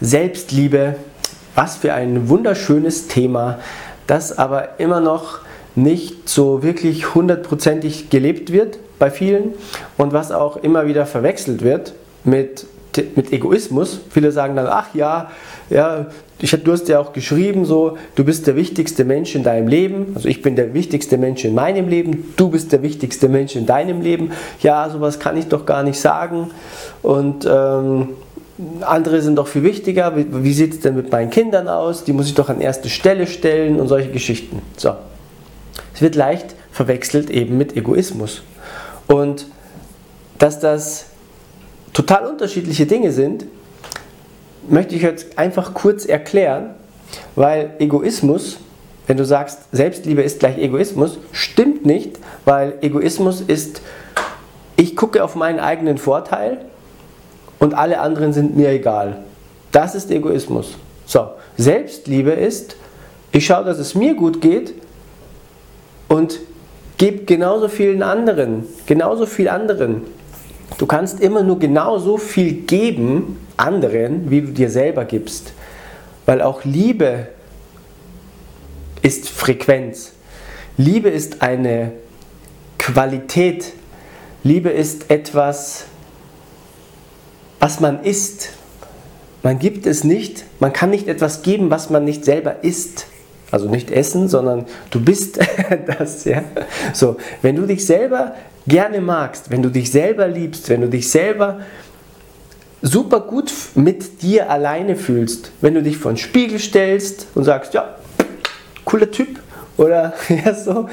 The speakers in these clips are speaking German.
Selbstliebe, was für ein wunderschönes Thema, das aber immer noch nicht so wirklich hundertprozentig gelebt wird bei vielen und was auch immer wieder verwechselt wird mit, mit Egoismus. Viele sagen dann, ach ja, ja, ich, du hast ja auch geschrieben, so, du bist der wichtigste Mensch in deinem Leben. Also ich bin der wichtigste Mensch in meinem Leben, du bist der wichtigste Mensch in deinem Leben. Ja, sowas kann ich doch gar nicht sagen. Und ähm, andere sind doch viel wichtiger. Wie, wie sieht es denn mit meinen Kindern aus? Die muss ich doch an erste Stelle stellen und solche Geschichten. So. Es wird leicht verwechselt eben mit Egoismus. Und dass das total unterschiedliche Dinge sind, möchte ich jetzt einfach kurz erklären, weil Egoismus, wenn du sagst, Selbstliebe ist gleich Egoismus, stimmt nicht, weil Egoismus ist, ich gucke auf meinen eigenen Vorteil und alle anderen sind mir egal. Das ist Egoismus. So, Selbstliebe ist, ich schaue, dass es mir gut geht und gebe genauso vielen anderen, genauso viel anderen. Du kannst immer nur genauso viel geben, anderen, wie du dir selber gibst. Weil auch Liebe ist Frequenz. Liebe ist eine Qualität. Liebe ist etwas, was man ist. Man gibt es nicht, man kann nicht etwas geben, was man nicht selber ist. Also nicht essen, sondern du bist das, ja. So, wenn du dich selber gerne magst, wenn du dich selber liebst, wenn du dich selber super gut mit dir alleine fühlst, wenn du dich vor den Spiegel stellst und sagst, ja, cooler Typ, oder ja, so.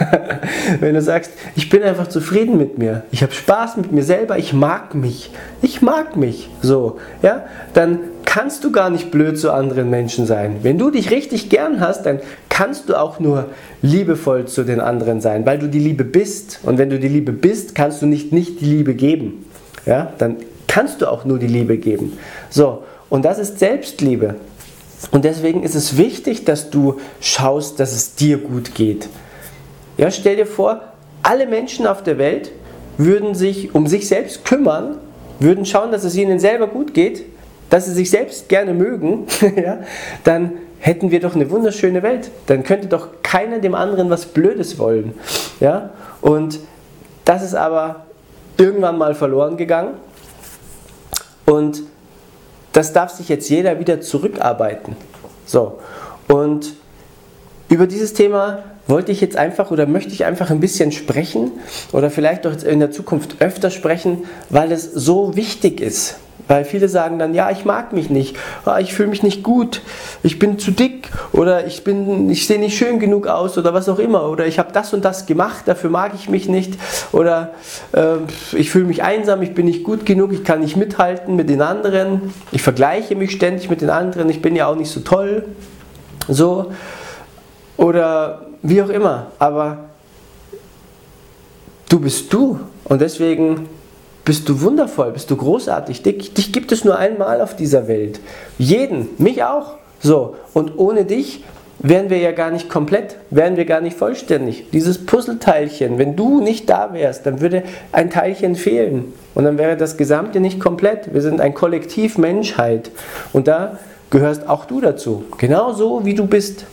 wenn du sagst, ich bin einfach zufrieden mit mir, ich habe Spaß mit mir selber, ich mag mich, ich mag mich, so, ja, dann kannst du gar nicht blöd zu anderen Menschen sein. Wenn du dich richtig gern hast, dann kannst du auch nur liebevoll zu den anderen sein, weil du die Liebe bist. Und wenn du die Liebe bist, kannst du nicht nicht die Liebe geben. Ja, dann kannst du auch nur die Liebe geben. So, und das ist Selbstliebe. Und deswegen ist es wichtig, dass du schaust, dass es dir gut geht. Ja, stell dir vor, alle Menschen auf der Welt würden sich um sich selbst kümmern, würden schauen, dass es ihnen selber gut geht, dass sie sich selbst gerne mögen, ja, dann hätten wir doch eine wunderschöne Welt. Dann könnte doch keiner dem anderen was Blödes wollen. Ja? Und das ist aber irgendwann mal verloren gegangen. Und das darf sich jetzt jeder wieder zurückarbeiten. So. Und über dieses Thema wollte ich jetzt einfach oder möchte ich einfach ein bisschen sprechen oder vielleicht auch in der Zukunft öfter sprechen, weil es so wichtig ist. Weil viele sagen dann, ja, ich mag mich nicht, ah, ich fühle mich nicht gut, ich bin zu dick oder ich, ich sehe nicht schön genug aus oder was auch immer. Oder ich habe das und das gemacht, dafür mag ich mich nicht. Oder äh, ich fühle mich einsam, ich bin nicht gut genug, ich kann nicht mithalten mit den anderen, ich vergleiche mich ständig mit den anderen, ich bin ja auch nicht so toll, so. Oder wie auch immer, aber du bist du. Und deswegen bist du wundervoll, bist du großartig. Dich, dich gibt es nur einmal auf dieser Welt. Jeden, mich auch. So, und ohne dich wären wir ja gar nicht komplett, wären wir gar nicht vollständig. Dieses Puzzleteilchen, wenn du nicht da wärst, dann würde ein Teilchen fehlen und dann wäre das Gesamte nicht komplett. Wir sind ein Kollektiv Menschheit und da gehörst auch du dazu, genauso wie du bist.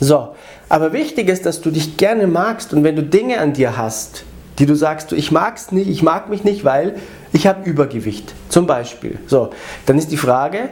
So, aber wichtig ist, dass du dich gerne magst und wenn du Dinge an dir hast, die du sagst, ich mag's nicht, ich mag mich nicht, weil ich habe Übergewicht, zum Beispiel. So, dann ist die Frage,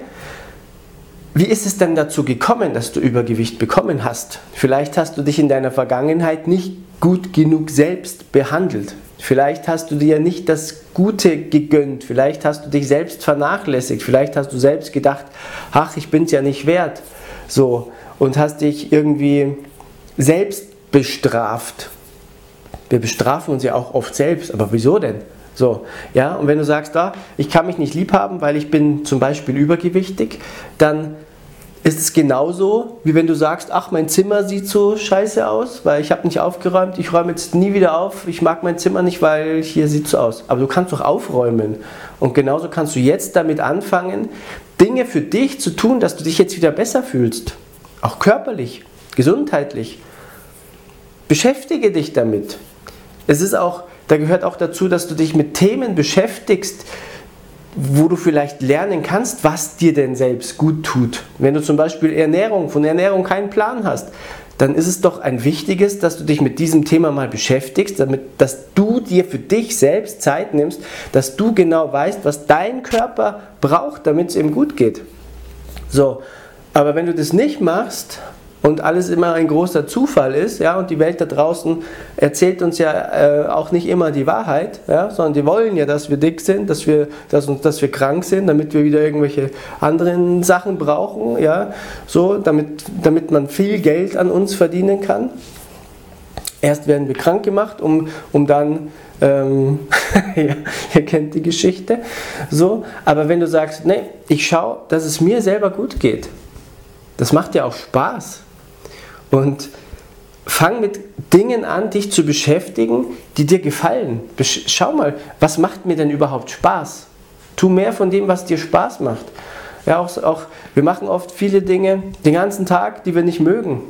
wie ist es denn dazu gekommen, dass du Übergewicht bekommen hast? Vielleicht hast du dich in deiner Vergangenheit nicht gut genug selbst behandelt. Vielleicht hast du dir nicht das Gute gegönnt. Vielleicht hast du dich selbst vernachlässigt. Vielleicht hast du selbst gedacht, ach, ich bin es ja nicht wert. So und hast dich irgendwie selbst bestraft wir bestrafen uns ja auch oft selbst, aber wieso denn? So, ja, und wenn du sagst, da, ich kann mich nicht lieb haben, weil ich bin zum Beispiel übergewichtig, dann ist es genauso, wie wenn du sagst, ach, mein Zimmer sieht so scheiße aus, weil ich habe nicht aufgeräumt, ich räume jetzt nie wieder auf, ich mag mein Zimmer nicht, weil hier sieht so aus. Aber du kannst doch aufräumen. Und genauso kannst du jetzt damit anfangen, Dinge für dich zu tun, dass du dich jetzt wieder besser fühlst. Auch körperlich, gesundheitlich. Beschäftige dich damit. Es ist auch, da gehört auch dazu, dass du dich mit Themen beschäftigst, wo du vielleicht lernen kannst, was dir denn selbst gut tut. Wenn du zum Beispiel Ernährung, von Ernährung keinen Plan hast, dann ist es doch ein wichtiges, dass du dich mit diesem Thema mal beschäftigst, damit, dass du dir für dich selbst Zeit nimmst, dass du genau weißt, was dein Körper braucht, damit es ihm gut geht. So, aber wenn du das nicht machst und alles immer ein großer Zufall ist, ja, und die Welt da draußen erzählt uns ja äh, auch nicht immer die Wahrheit, ja, sondern die wollen ja, dass wir dick sind, dass wir, dass, uns, dass wir krank sind, damit wir wieder irgendwelche anderen Sachen brauchen, ja, so, damit, damit man viel Geld an uns verdienen kann. Erst werden wir krank gemacht, um, um dann ähm, ja, ihr kennt die Geschichte. So, aber wenn du sagst, nee, ich schaue, dass es mir selber gut geht, das macht ja auch Spaß. Und fang mit Dingen an, dich zu beschäftigen, die dir gefallen. Schau mal, was macht mir denn überhaupt Spaß? Tu mehr von dem, was dir Spaß macht. Ja, auch, auch, wir machen oft viele Dinge den ganzen Tag, die wir nicht mögen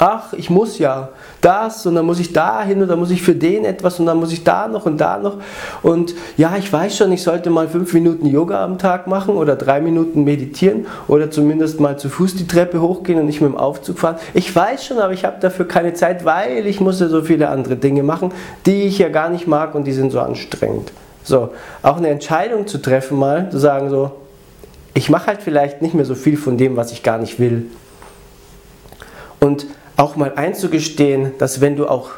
ach, ich muss ja das und dann muss ich da hin und dann muss ich für den etwas und dann muss ich da noch und da noch. Und ja, ich weiß schon, ich sollte mal fünf Minuten Yoga am Tag machen oder drei Minuten meditieren oder zumindest mal zu Fuß die Treppe hochgehen und nicht mit dem Aufzug fahren. Ich weiß schon, aber ich habe dafür keine Zeit, weil ich muss ja so viele andere Dinge machen, die ich ja gar nicht mag und die sind so anstrengend. So, auch eine Entscheidung zu treffen mal, zu sagen so, ich mache halt vielleicht nicht mehr so viel von dem, was ich gar nicht will. Und auch mal einzugestehen, dass wenn du auch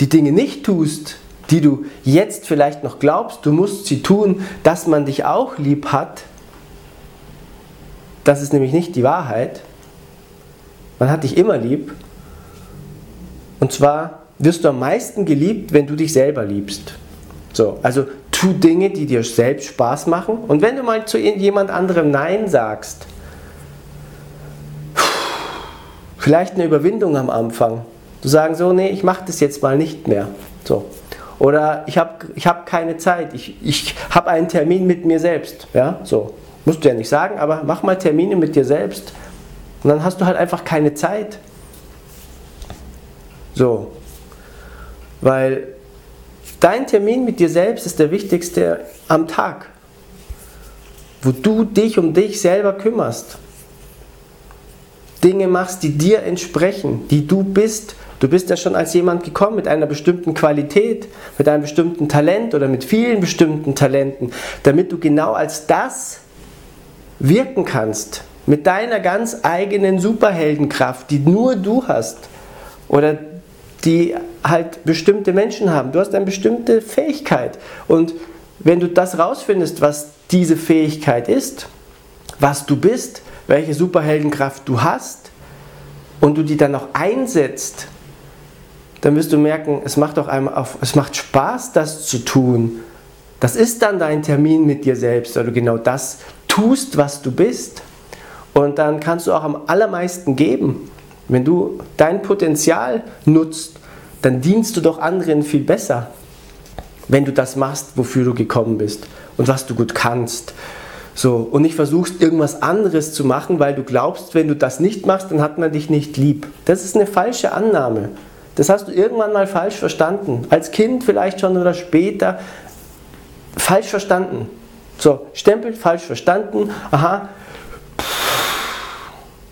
die Dinge nicht tust, die du jetzt vielleicht noch glaubst, du musst sie tun, dass man dich auch lieb hat, das ist nämlich nicht die Wahrheit. Man hat dich immer lieb. Und zwar wirst du am meisten geliebt, wenn du dich selber liebst. So, also tu Dinge, die dir selbst Spaß machen. Und wenn du mal zu jemand anderem Nein sagst, Vielleicht eine Überwindung am Anfang. Zu sagen, so, nee, ich mache das jetzt mal nicht mehr. So. Oder ich habe ich hab keine Zeit, ich, ich habe einen Termin mit mir selbst. Ja, so. Musst du ja nicht sagen, aber mach mal Termine mit dir selbst. Und dann hast du halt einfach keine Zeit. So. Weil dein Termin mit dir selbst ist der wichtigste am Tag. Wo du dich um dich selber kümmerst. Dinge machst, die dir entsprechen, die du bist. Du bist ja schon als jemand gekommen mit einer bestimmten Qualität, mit einem bestimmten Talent oder mit vielen bestimmten Talenten, damit du genau als das wirken kannst. Mit deiner ganz eigenen Superheldenkraft, die nur du hast. Oder die halt bestimmte Menschen haben. Du hast eine bestimmte Fähigkeit. Und wenn du das rausfindest, was diese Fähigkeit ist, was du bist, welche Superheldenkraft du hast und du die dann noch einsetzt, dann wirst du merken, es macht auch einmal auf, es macht Spaß, das zu tun. Das ist dann dein Termin mit dir selbst, weil du genau das tust, was du bist. Und dann kannst du auch am allermeisten geben. Wenn du dein Potenzial nutzt, dann dienst du doch anderen viel besser, wenn du das machst, wofür du gekommen bist und was du gut kannst. So, und nicht versuchst irgendwas anderes zu machen, weil du glaubst, wenn du das nicht machst, dann hat man dich nicht lieb. Das ist eine falsche Annahme. Das hast du irgendwann mal falsch verstanden. Als Kind vielleicht schon oder später. Falsch verstanden. So, Stempel, falsch verstanden. Aha.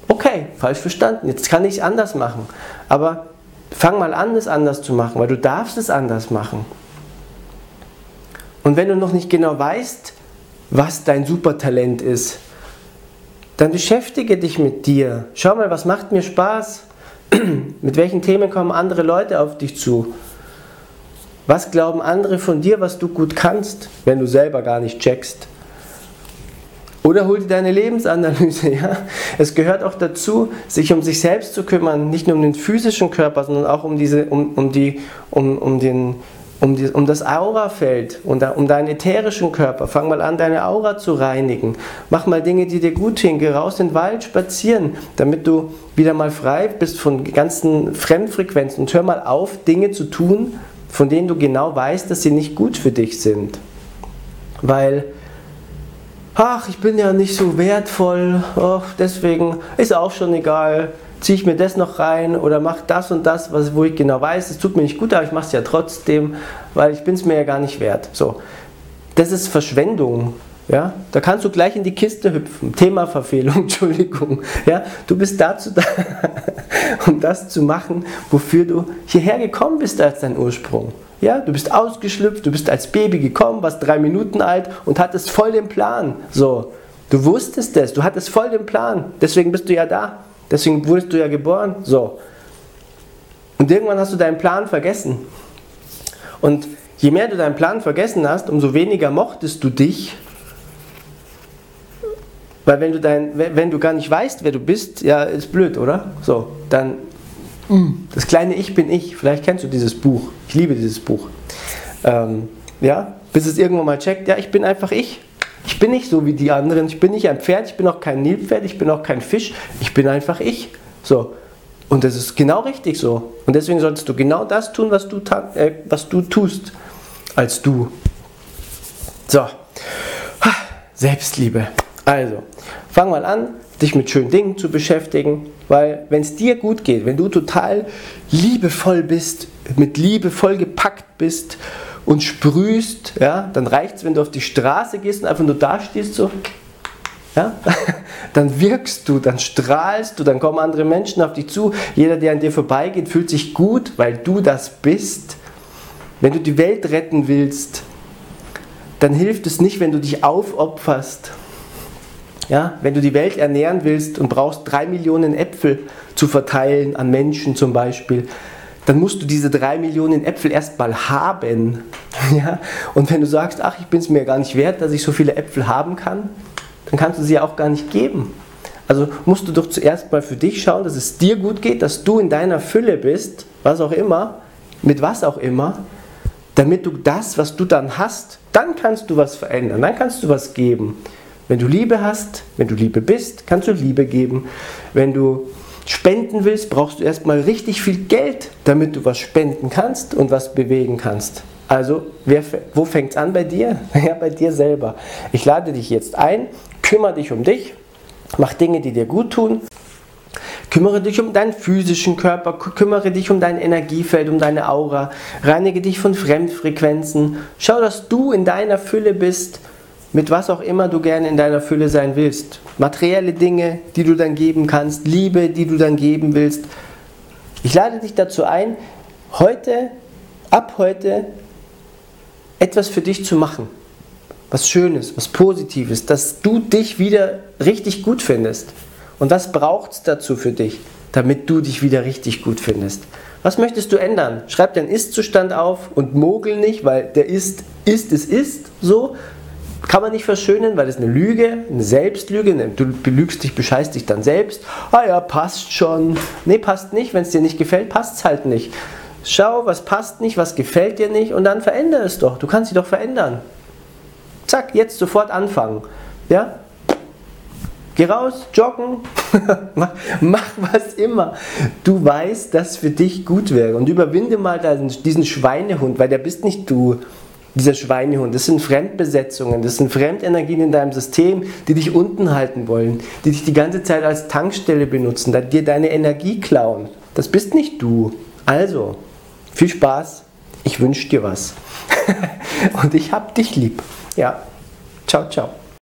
Okay, falsch verstanden. Jetzt kann ich es anders machen. Aber fang mal an, es anders zu machen, weil du darfst es anders machen. Und wenn du noch nicht genau weißt, was dein Supertalent ist, dann beschäftige dich mit dir. Schau mal, was macht mir Spaß? mit welchen Themen kommen andere Leute auf dich zu? Was glauben andere von dir, was du gut kannst, wenn du selber gar nicht checkst? Oder hol dir deine Lebensanalyse. Ja? Es gehört auch dazu, sich um sich selbst zu kümmern, nicht nur um den physischen Körper, sondern auch um, diese, um, um, die, um, um den um, die, um das Aurafeld, um, um deinen ätherischen Körper. Fang mal an, deine Aura zu reinigen. Mach mal Dinge, die dir gut tun. Geh raus in den Wald spazieren, damit du wieder mal frei bist von ganzen Fremdfrequenzen. Und hör mal auf, Dinge zu tun, von denen du genau weißt, dass sie nicht gut für dich sind. Weil, ach, ich bin ja nicht so wertvoll, oh, deswegen ist auch schon egal ziehe ich mir das noch rein oder mache das und das, was, wo ich genau weiß, es tut mir nicht gut, aber ich mache es ja trotzdem, weil ich bin es mir ja gar nicht wert. So, das ist Verschwendung. Ja, da kannst du gleich in die Kiste hüpfen. Themaverfehlung, Entschuldigung. Ja, du bist dazu da, um das zu machen, wofür du hierher gekommen bist als dein Ursprung. Ja, du bist ausgeschlüpft, du bist als Baby gekommen, warst drei Minuten alt und hattest voll den Plan. So, du wusstest es, du hattest voll den Plan. Deswegen bist du ja da. Deswegen wurdest du ja geboren. So. Und irgendwann hast du deinen Plan vergessen. Und je mehr du deinen Plan vergessen hast, umso weniger mochtest du dich weil wenn du, dein, wenn du gar nicht weißt, wer du bist, ja, ist blöd, oder? So, dann mm. das kleine Ich bin ich. Vielleicht kennst du dieses Buch. Ich liebe dieses Buch. Ähm, ja, bis es irgendwann mal checkt, ja, ich bin einfach ich. Ich bin nicht so wie die anderen. Ich bin nicht ein Pferd, ich bin auch kein Nilpferd, ich bin auch kein Fisch. Ich bin einfach ich. So. Und das ist genau richtig so. Und deswegen solltest du genau das tun, was du, äh, was du tust, als du. So. Selbstliebe. Also, fang mal an, dich mit schönen Dingen zu beschäftigen, weil wenn es dir gut geht, wenn du total liebevoll bist, mit Liebe voll gepackt bist und sprühst, ja, dann reicht es, wenn du auf die Straße gehst und einfach nur da stehst, so, ja, dann wirkst du, dann strahlst du, dann kommen andere Menschen auf dich zu. Jeder, der an dir vorbeigeht, fühlt sich gut, weil du das bist. Wenn du die Welt retten willst, dann hilft es nicht, wenn du dich aufopferst. Ja, wenn du die Welt ernähren willst und brauchst drei Millionen Äpfel zu verteilen an Menschen zum Beispiel, dann musst du diese drei Millionen Äpfel erstmal haben. Ja? Und wenn du sagst, ach, ich bin es mir gar nicht wert, dass ich so viele Äpfel haben kann, dann kannst du sie auch gar nicht geben. Also musst du doch zuerst mal für dich schauen, dass es dir gut geht, dass du in deiner Fülle bist, was auch immer, mit was auch immer, damit du das, was du dann hast, dann kannst du was verändern, dann kannst du was geben. Wenn du Liebe hast, wenn du Liebe bist, kannst du Liebe geben. Wenn du spenden willst, brauchst du erstmal richtig viel Geld, damit du was spenden kannst und was bewegen kannst. Also, wer, wo fängt es an bei dir? Ja, bei dir selber. Ich lade dich jetzt ein, kümmere dich um dich, mach Dinge, die dir gut tun. Kümmere dich um deinen physischen Körper, kümmere dich um dein Energiefeld, um deine Aura, reinige dich von Fremdfrequenzen. Schau, dass du in deiner Fülle bist mit was auch immer du gerne in deiner Fülle sein willst. Materielle Dinge, die du dann geben kannst, Liebe, die du dann geben willst. Ich lade dich dazu ein, heute, ab heute, etwas für dich zu machen. Was Schönes, was Positives, dass du dich wieder richtig gut findest. Und was braucht es dazu für dich, damit du dich wieder richtig gut findest? Was möchtest du ändern? Schreib deinen Ist-Zustand auf und mogel nicht, weil der Ist, ist, es ist so, kann man nicht verschönen, weil das eine Lüge, eine Selbstlüge, du belügst dich, bescheißt dich dann selbst. Ah ja, passt schon. Nee, passt nicht. Wenn es dir nicht gefällt, passt es halt nicht. Schau, was passt nicht, was gefällt dir nicht und dann verändere es doch. Du kannst dich doch verändern. Zack, jetzt sofort anfangen. Ja? Geh raus, joggen, mach, mach, was immer. Du weißt, dass für dich gut wäre. Und überwinde mal diesen Schweinehund, weil der bist nicht du dieser Schweinehund. Das sind Fremdbesetzungen, das sind Fremdenergien in deinem System, die dich unten halten wollen, die dich die ganze Zeit als Tankstelle benutzen, die dir deine Energie klauen. Das bist nicht du. Also, viel Spaß. Ich wünsche dir was. Und ich hab dich lieb. Ja. Ciao, ciao.